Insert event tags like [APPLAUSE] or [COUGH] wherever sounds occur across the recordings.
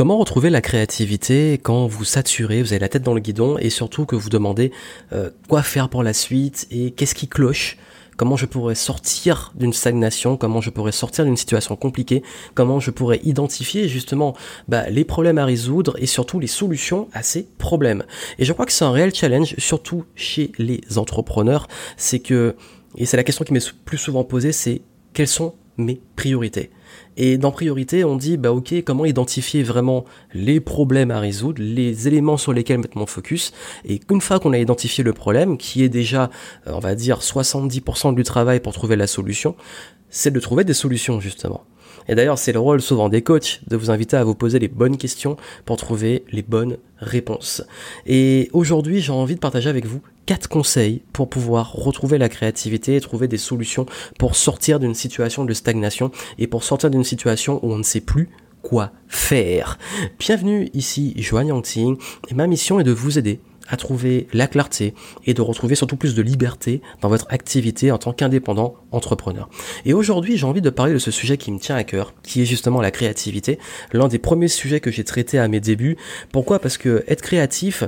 Comment retrouver la créativité quand vous saturez, vous avez la tête dans le guidon et surtout que vous demandez euh, quoi faire pour la suite et qu'est-ce qui cloche? Comment je pourrais sortir d'une stagnation? Comment je pourrais sortir d'une situation compliquée? Comment je pourrais identifier justement bah, les problèmes à résoudre et surtout les solutions à ces problèmes? Et je crois que c'est un réel challenge, surtout chez les entrepreneurs, c'est que et c'est la question qui m'est plus souvent posée, c'est quelles sont mes priorités et dans priorité, on dit, bah ok, comment identifier vraiment les problèmes à résoudre, les éléments sur lesquels mettre mon focus. Et une fois qu'on a identifié le problème, qui est déjà, euh, on va dire, 70% du travail pour trouver la solution, c'est de trouver des solutions justement. Et d'ailleurs, c'est le rôle souvent des coachs de vous inviter à vous poser les bonnes questions pour trouver les bonnes réponses. Et aujourd'hui, j'ai envie de partager avec vous quatre conseils pour pouvoir retrouver la créativité et trouver des solutions pour sortir d'une situation de stagnation et pour sortir d'une situation où on ne sait plus quoi faire. Bienvenue ici, Joanne Yangting, et ma mission est de vous aider à trouver la clarté et de retrouver surtout plus de liberté dans votre activité en tant qu'indépendant entrepreneur. Et aujourd'hui, j'ai envie de parler de ce sujet qui me tient à cœur, qui est justement la créativité, l'un des premiers sujets que j'ai traité à mes débuts. Pourquoi? Parce que être créatif,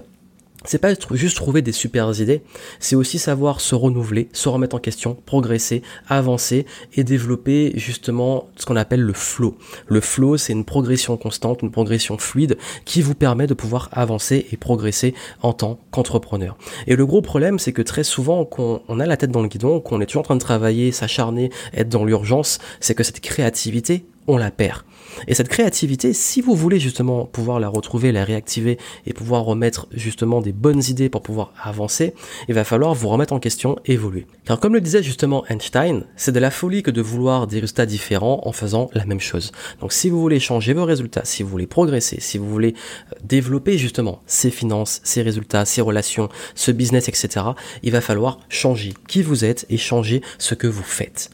c'est pas juste trouver des super idées, c'est aussi savoir se renouveler, se remettre en question, progresser, avancer et développer justement ce qu'on appelle le flow. Le flow, c'est une progression constante, une progression fluide qui vous permet de pouvoir avancer et progresser en tant qu'entrepreneur. Et le gros problème, c'est que très souvent, qu'on on a la tête dans le guidon, qu'on est toujours en train de travailler, s'acharner, être dans l'urgence, c'est que cette créativité, on la perd. Et cette créativité, si vous voulez justement pouvoir la retrouver, la réactiver et pouvoir remettre justement des bonnes idées pour pouvoir avancer, il va falloir vous remettre en question, évoluer. Car comme le disait justement Einstein, c'est de la folie que de vouloir des résultats différents en faisant la même chose. Donc si vous voulez changer vos résultats, si vous voulez progresser, si vous voulez euh, développer justement ces finances, ces résultats, ces relations, ce business, etc., il va falloir changer qui vous êtes et changer ce que vous faites.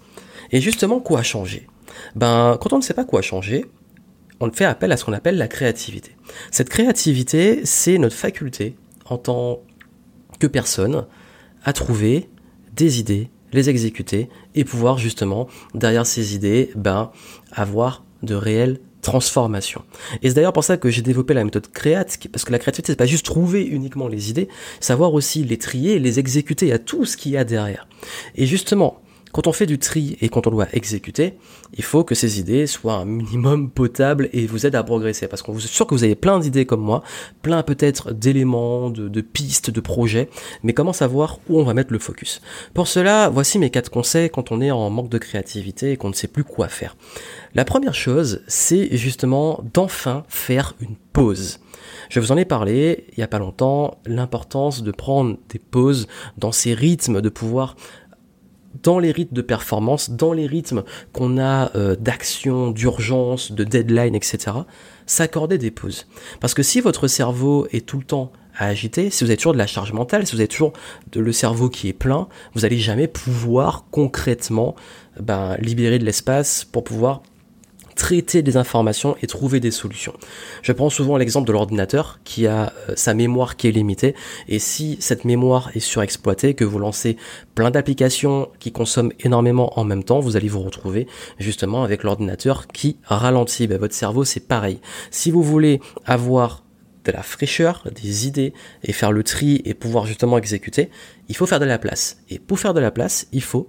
Et justement, quoi changer? Ben, quand on ne sait pas quoi changer, on fait appel à ce qu'on appelle la créativité. Cette créativité, c'est notre faculté, en tant que personne, à trouver des idées, les exécuter et pouvoir justement, derrière ces idées, ben, avoir de réelles transformations. Et c'est d'ailleurs pour ça que j'ai développé la méthode créate, parce que la créativité, c'est pas juste trouver uniquement les idées, savoir aussi les trier, les exécuter à tout ce qu'il y a derrière. Et justement, quand on fait du tri et quand on doit exécuter, il faut que ces idées soient un minimum potables et vous aident à progresser. Parce qu'on vous est sûr que vous avez plein d'idées comme moi, plein peut-être d'éléments, de, pistes, de projets, mais comment savoir où on va mettre le focus? Pour cela, voici mes quatre conseils quand on est en manque de créativité et qu'on ne sait plus quoi faire. La première chose, c'est justement d'enfin faire une pause. Je vous en ai parlé il y a pas longtemps, l'importance de prendre des pauses dans ces rythmes, de pouvoir dans les rythmes de performance, dans les rythmes qu'on a euh, d'action, d'urgence, de deadline, etc., s'accorder des pauses. Parce que si votre cerveau est tout le temps à agiter, si vous avez toujours de la charge mentale, si vous avez toujours de, le cerveau qui est plein, vous n'allez jamais pouvoir concrètement ben, libérer de l'espace pour pouvoir traiter des informations et trouver des solutions. Je prends souvent l'exemple de l'ordinateur qui a euh, sa mémoire qui est limitée et si cette mémoire est surexploitée, que vous lancez plein d'applications qui consomment énormément en même temps, vous allez vous retrouver justement avec l'ordinateur qui ralentit. Ben, votre cerveau c'est pareil. Si vous voulez avoir de la fraîcheur, des idées et faire le tri et pouvoir justement exécuter, il faut faire de la place. Et pour faire de la place, il faut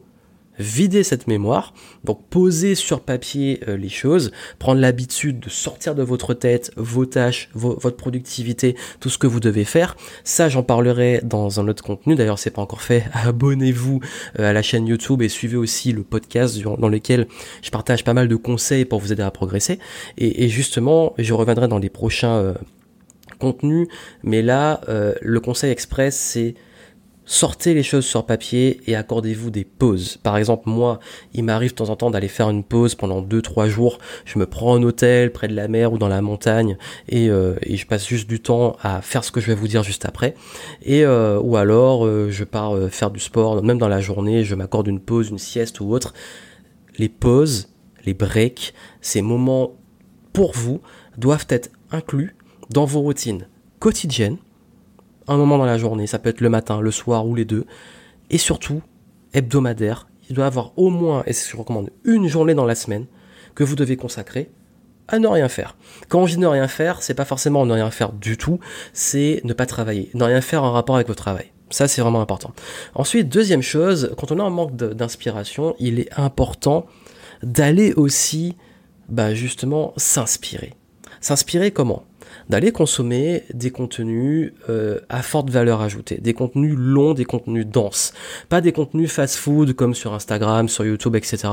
vider cette mémoire, donc poser sur papier euh, les choses, prendre l'habitude de sortir de votre tête vos tâches, votre productivité, tout ce que vous devez faire. Ça, j'en parlerai dans un autre contenu. D'ailleurs, c'est pas encore fait. [LAUGHS] Abonnez-vous euh, à la chaîne YouTube et suivez aussi le podcast dans lequel je partage pas mal de conseils pour vous aider à progresser. Et, justement, je reviendrai dans les prochains euh, contenus, mais là, le conseil express, c'est sortez les choses sur papier et accordez-vous des pauses. Par exemple, moi, il m'arrive de temps en temps d'aller faire une pause pendant 2-3 jours. Je me prends un hôtel près de la mer ou dans la montagne et, euh, et, je passe juste du temps à faire ce que je vais vous dire juste après. Et euh, ou alors, euh, je pars faire du sport, même dans la journée, je m'accorde une pause, une sieste ou autre. Les pauses, les breaks, ces moments pour vous doivent être inclus dans vos routines quotidiennes un moment dans la journée, ça peut être le matin, le soir ou les deux, et surtout hebdomadaire. Il doit avoir au moins, et je recommande, une journée dans la semaine que vous devez consacrer à ne rien faire. Quand je dis ne rien faire, c'est pas forcément ne rien faire du tout, c'est ne pas travailler, ne rien faire en rapport avec le travail. Ça, c'est vraiment important. Ensuite, deuxième chose, quand on a un manque d'inspiration, il est important d'aller aussi, bah, justement, s'inspirer. S'inspirer comment? D'aller consommer des contenus euh, à forte valeur ajoutée, des contenus longs, des contenus denses, pas des contenus fast-food comme sur Instagram, sur YouTube, etc.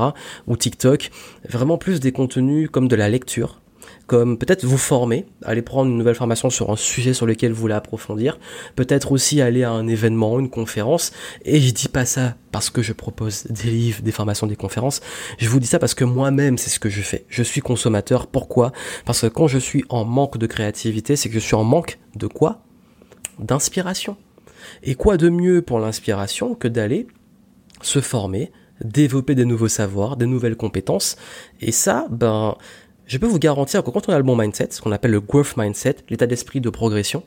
ou TikTok, vraiment plus des contenus comme de la lecture, comme peut-être vous former, aller prendre une nouvelle formation sur un sujet sur lequel vous voulez approfondir, peut-être aussi aller à un événement, une conférence, et je dis pas ça parce que je propose des livres, des formations, des conférences, je vous dis ça parce que moi-même c'est ce que je fais. Je suis consommateur, pourquoi? Parce que quand je suis en manque de créativité, c'est que je suis en manque de quoi? D'inspiration. Et quoi de mieux pour l'inspiration que d'aller se former, développer des nouveaux savoirs, des nouvelles compétences, et ça, ben, je peux vous garantir que quand on a le bon mindset, ce qu'on appelle le growth mindset, l'état d'esprit de progression,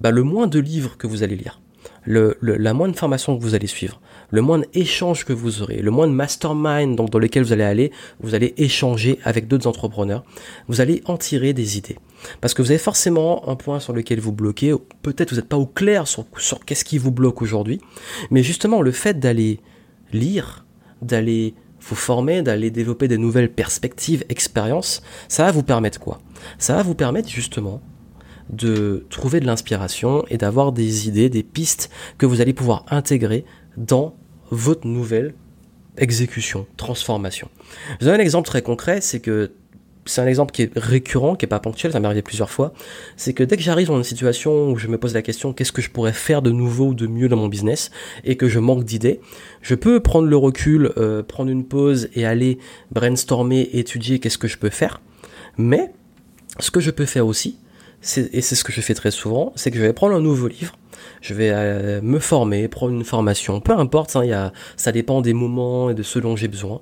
bah le moins de livres que vous allez lire, le, la moindre formation que vous allez suivre, le moins d'échanges que vous aurez, le moins de mastermind donc, dans lequel vous allez aller, vous allez échanger avec d'autres entrepreneurs, vous allez en tirer des idées. Parce que vous avez forcément un point sur lequel vous bloquez, peut-être vous n'êtes pas au clair sur, sur qu'est-ce qui vous bloque aujourd'hui, mais justement le fait d'aller lire, d'aller vous former, d'aller développer des nouvelles perspectives, expériences, ça va vous permettre quoi? Ça va vous permettre justement de trouver de l'inspiration et d'avoir des idées, des pistes que vous allez pouvoir intégrer dans votre nouvelle exécution, transformation. Je vous donne un exemple très concret, c'est que c'est un exemple qui est récurrent, qui est pas ponctuel, ça m'est arrivé plusieurs fois, c'est que dès que j'arrive dans une situation où je me pose la question qu'est-ce que je pourrais faire de nouveau ou de mieux dans mon business et que je manque d'idées, je peux prendre le recul, euh, prendre une pause et aller brainstormer, étudier qu'est-ce que je peux faire. Mais ce que je peux faire aussi, et c'est ce que je fais très souvent, c'est que je vais prendre un nouveau livre, je vais euh, me former, prendre une formation, peu importe, hein, y a, ça dépend des moments et de ce dont j'ai besoin,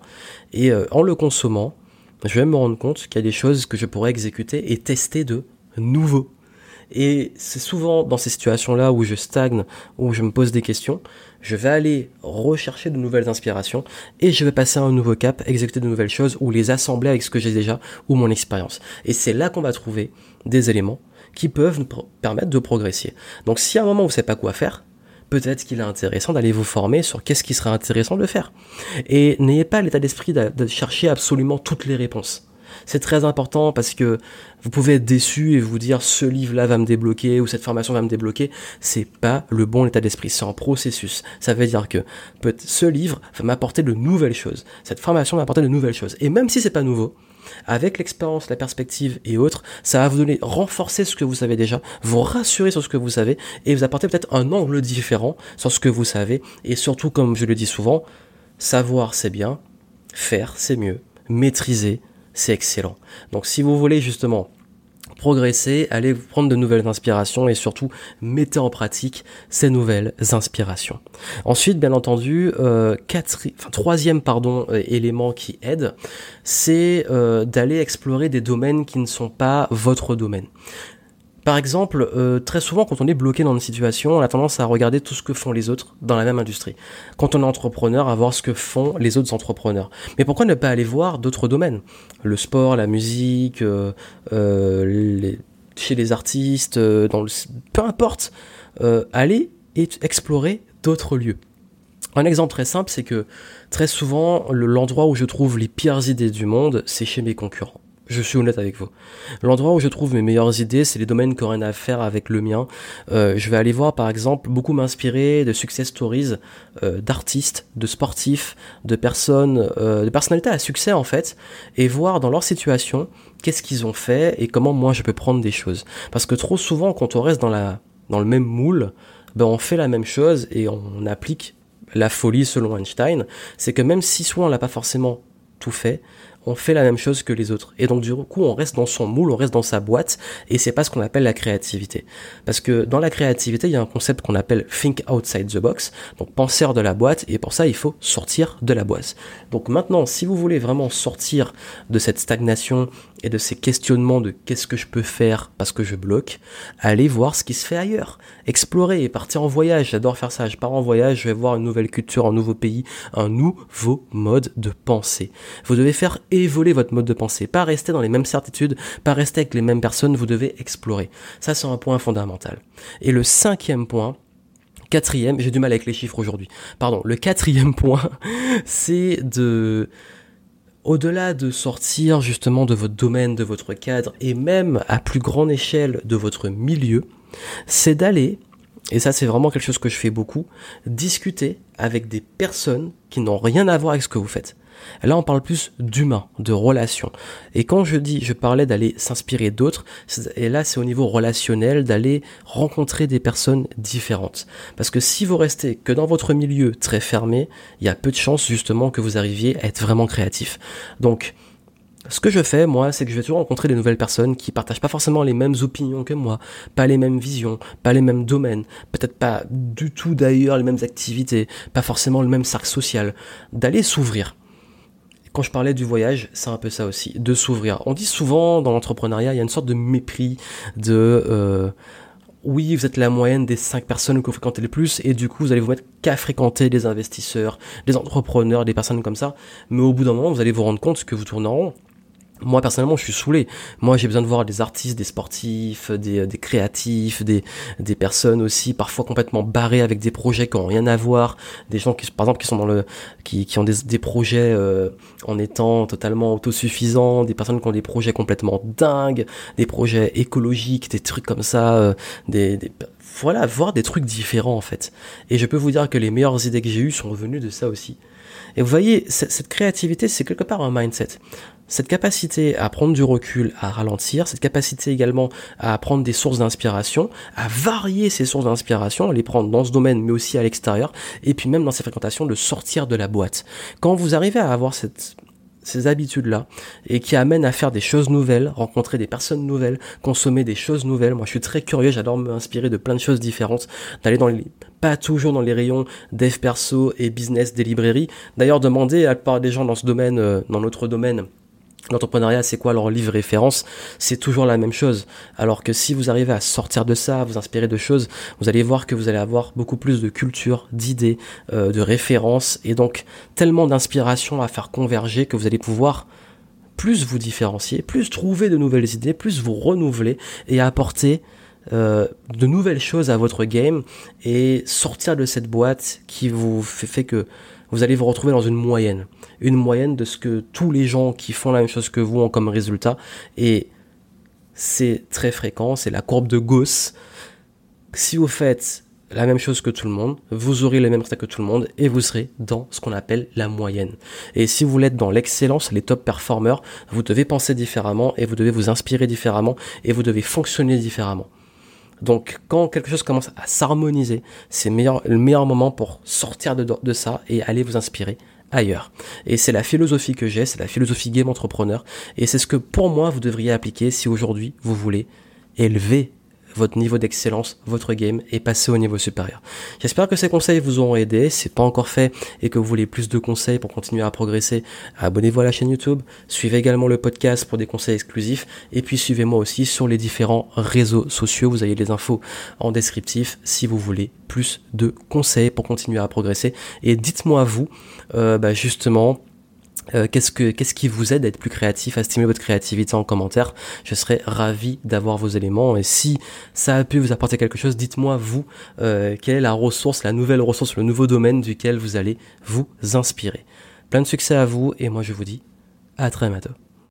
et euh, en le consommant, je vais me rendre compte qu'il y a des choses que je pourrais exécuter et tester de nouveau. Et c'est souvent dans ces situations-là où je stagne, où je me pose des questions, je vais aller rechercher de nouvelles inspirations et je vais passer à un nouveau cap, exécuter de nouvelles choses ou les assembler avec ce que j'ai déjà ou mon expérience. Et c'est là qu'on va trouver des éléments qui peuvent nous permettre de progresser. Donc si à un moment vous ne savez pas quoi faire, peut-être qu'il est intéressant d'aller vous former sur qu'est-ce qui serait intéressant de faire. Et n'ayez pas l'état d'esprit de, chercher absolument toutes les réponses. C'est très important parce que vous pouvez être déçu et vous dire ce livre-là va me débloquer ou cette formation va me débloquer. C'est pas le bon état d'esprit. C'est un processus. Ça veut dire que ce livre va m'apporter de nouvelles choses. Cette formation va m'apporter de nouvelles choses. Et même si c'est pas nouveau, avec l'expérience, la perspective et autres, ça va vous donner, renforcer ce que vous savez déjà, vous rassurer sur ce que vous savez et vous apporter peut-être un angle différent sur ce que vous savez. Et surtout, comme je le dis souvent, savoir c'est bien, faire c'est mieux, maîtriser c'est excellent. Donc si vous voulez justement progresser, allez prendre de nouvelles inspirations et surtout mettez en pratique ces nouvelles inspirations. Ensuite, bien entendu, euh, troisième pardon élément qui aide, c'est euh, d'aller explorer des domaines qui ne sont pas votre domaine. Par exemple, euh, très souvent, quand on est bloqué dans une situation, on a tendance à regarder tout ce que font les autres dans la même industrie. Quand on est entrepreneur, à voir ce que font les autres entrepreneurs. Mais pourquoi ne pas aller voir d'autres domaines? Le sport, la musique, euh, euh, chez les artistes, dans le, peu importe. aller et explorer d'autres lieux. Un exemple très simple, c'est que très souvent, l'endroit où je trouve les pires idées du monde, c'est chez mes concurrents. Je suis honnête avec vous. L'endroit où je trouve mes meilleures idées, c'est les domaines qui n'ont rien à faire avec le mien. Euh, je vais aller voir, par exemple, beaucoup m'inspirer de success stories euh, d'artistes, de sportifs, de personnes, euh, de personnalités à succès en fait, et voir dans leur situation qu'est-ce qu'ils ont fait et comment moi je peux prendre des choses. Parce que trop souvent, quand on reste dans la dans le même moule, ben on fait la même chose et on applique la folie selon Einstein. C'est que même si soit on l'a pas forcément tout fait, on fait la même chose que les autres. Et donc du coup, on reste dans son moule, on reste dans sa boîte, et c'est pas ce qu'on appelle la créativité. Parce que dans la créativité, il y a un concept qu'on appelle think outside the box, donc penser de la boîte, et pour ça, il faut sortir de la boîte. Donc maintenant, si vous voulez vraiment sortir de cette stagnation et de ces questionnements de qu'est-ce que je peux faire parce que je bloque, allez voir ce qui se fait ailleurs. Explorer et partir en voyage, j'adore faire ça, je pars en voyage, je vais voir une nouvelle culture, un nouveau pays, un nouveau mode de pensée. Vous devez faire évoluer votre mode de pensée, pas rester dans les mêmes certitudes, pas rester avec les mêmes personnes, vous devez explorer. Ça, c'est un point fondamental. Et le cinquième point, quatrième, j'ai du mal avec les chiffres aujourd'hui. Pardon, le quatrième point, [LAUGHS] c'est de au-delà de sortir justement de votre domaine, de votre cadre, et même à plus grande échelle de votre milieu, c'est d'aller, et ça c'est vraiment quelque chose que je fais beaucoup, discuter avec des personnes qui n'ont rien à voir avec ce que vous faites. Là, on parle plus d'humain, de relation. Et quand je dis, je parlais d'aller s'inspirer d'autres, et là, c'est au niveau relationnel, d'aller rencontrer des personnes différentes. Parce que si vous restez que dans votre milieu très fermé, il y a peu de chances justement que vous arriviez à être vraiment créatif. Donc, ce que je fais, moi, c'est que je vais toujours rencontrer des nouvelles personnes qui partagent pas forcément les mêmes opinions que moi, pas les mêmes visions, pas les mêmes domaines, peut-être pas du tout d'ailleurs les mêmes activités, pas forcément le même cercle social, d'aller s'ouvrir quand je parlais du voyage, c'est un peu ça aussi, de s'ouvrir. On dit souvent dans l'entrepreneuriat, il y a une sorte de mépris de euh, oui, vous êtes la moyenne des cinq personnes que vous fréquentez le plus, et du coup, vous allez vous mettre qu'à fréquenter des investisseurs, des entrepreneurs, des personnes comme ça. Mais au bout d'un moment, vous allez vous rendre compte que vous tournez en rond moi personnellement je suis saoulé. Moi j'ai besoin de voir des artistes, des sportifs, des, des créatifs, des, personnes aussi parfois complètement barrées avec des projets qui ont rien à voir, des gens qui par exemple qui sont dans le qui, ont des, projets euh, en étant totalement autosuffisants, des personnes qui ont des projets complètement dingues, des projets écologiques, des trucs comme ça, euh, des, des voilà, voir des trucs différents en fait. Et je peux vous dire que les meilleures idées que j'ai eues sont venues de ça aussi. Et vous voyez, cette créativité, c'est quelque part un mindset. Cette capacité à prendre du recul, à ralentir, cette capacité également à prendre des sources d'inspiration, à varier ces sources d'inspiration, à les prendre dans ce domaine mais aussi à l'extérieur, et puis même dans ces fréquentations de sortir de la boîte. Quand vous arrivez à avoir cette ces habitudes-là et qui amènent à faire des choses nouvelles, rencontrer des personnes nouvelles, consommer des choses nouvelles. Moi, je suis très curieux, j'adore m'inspirer de plein de choses différentes, d'aller dans les pas toujours dans les rayons dev perso et business des librairies. D'ailleurs, demander à la plupart des gens dans ce domaine, euh, dans notre domaine, L'entrepreneuriat, c'est quoi leur livre référence? C'est toujours la même chose. Alors que si vous arrivez à sortir de ça, à vous inspirer de choses, vous allez voir que vous allez avoir beaucoup plus de culture, d'idées, euh, de références, et donc tellement d'inspiration à faire converger que vous allez pouvoir plus vous différencier, plus trouver de nouvelles idées, plus vous renouveler et apporter euh, de nouvelles choses à votre game et sortir de cette boîte qui vous fait, fait que vous allez vous retrouver dans une moyenne. Une moyenne de ce que tous les gens qui font la même chose que vous ont comme résultat. Et c'est très fréquent, c'est la courbe de Gauss. Si vous faites la même chose que tout le monde, vous aurez les mêmes résultats que tout le monde et vous serez dans ce qu'on appelle la moyenne. Et si vous l'êtes dans l'excellence, les top performers, vous devez penser différemment et vous devez vous inspirer différemment et vous devez fonctionner différemment. Donc quand quelque chose commence à s'harmoniser, c'est le meilleur moment pour sortir de, ça et aller vous inspirer ailleurs. Et c'est la philosophie que j'ai, c'est la philosophie game entrepreneur, et c'est ce que pour moi vous devriez appliquer si aujourd'hui vous voulez élever votre niveau d'excellence, votre game et passer au niveau supérieur. J'espère que ces conseils vous auront aidé. Si c'est pas encore fait et que vous voulez plus de conseils pour continuer à progresser, abonnez-vous à la chaîne YouTube. Suivez également le podcast pour des conseils exclusifs et puis suivez-moi aussi sur les différents réseaux sociaux. Vous avez les infos en descriptif si vous voulez plus de conseils pour continuer à progresser. Et dites-moi vous, euh, bah justement, euh, qu'est-ce que qu'est-ce qui vous aide à être plus créatif, à stimuler votre créativité en commentaire? Je serais ravi d'avoir vos éléments et si ça a pu vous apporter quelque chose, dites-moi vous euh, quelle est la ressource, la nouvelle ressource, le nouveau domaine duquel vous allez vous inspirer. Plein de succès à vous et moi je vous dis à très bientôt.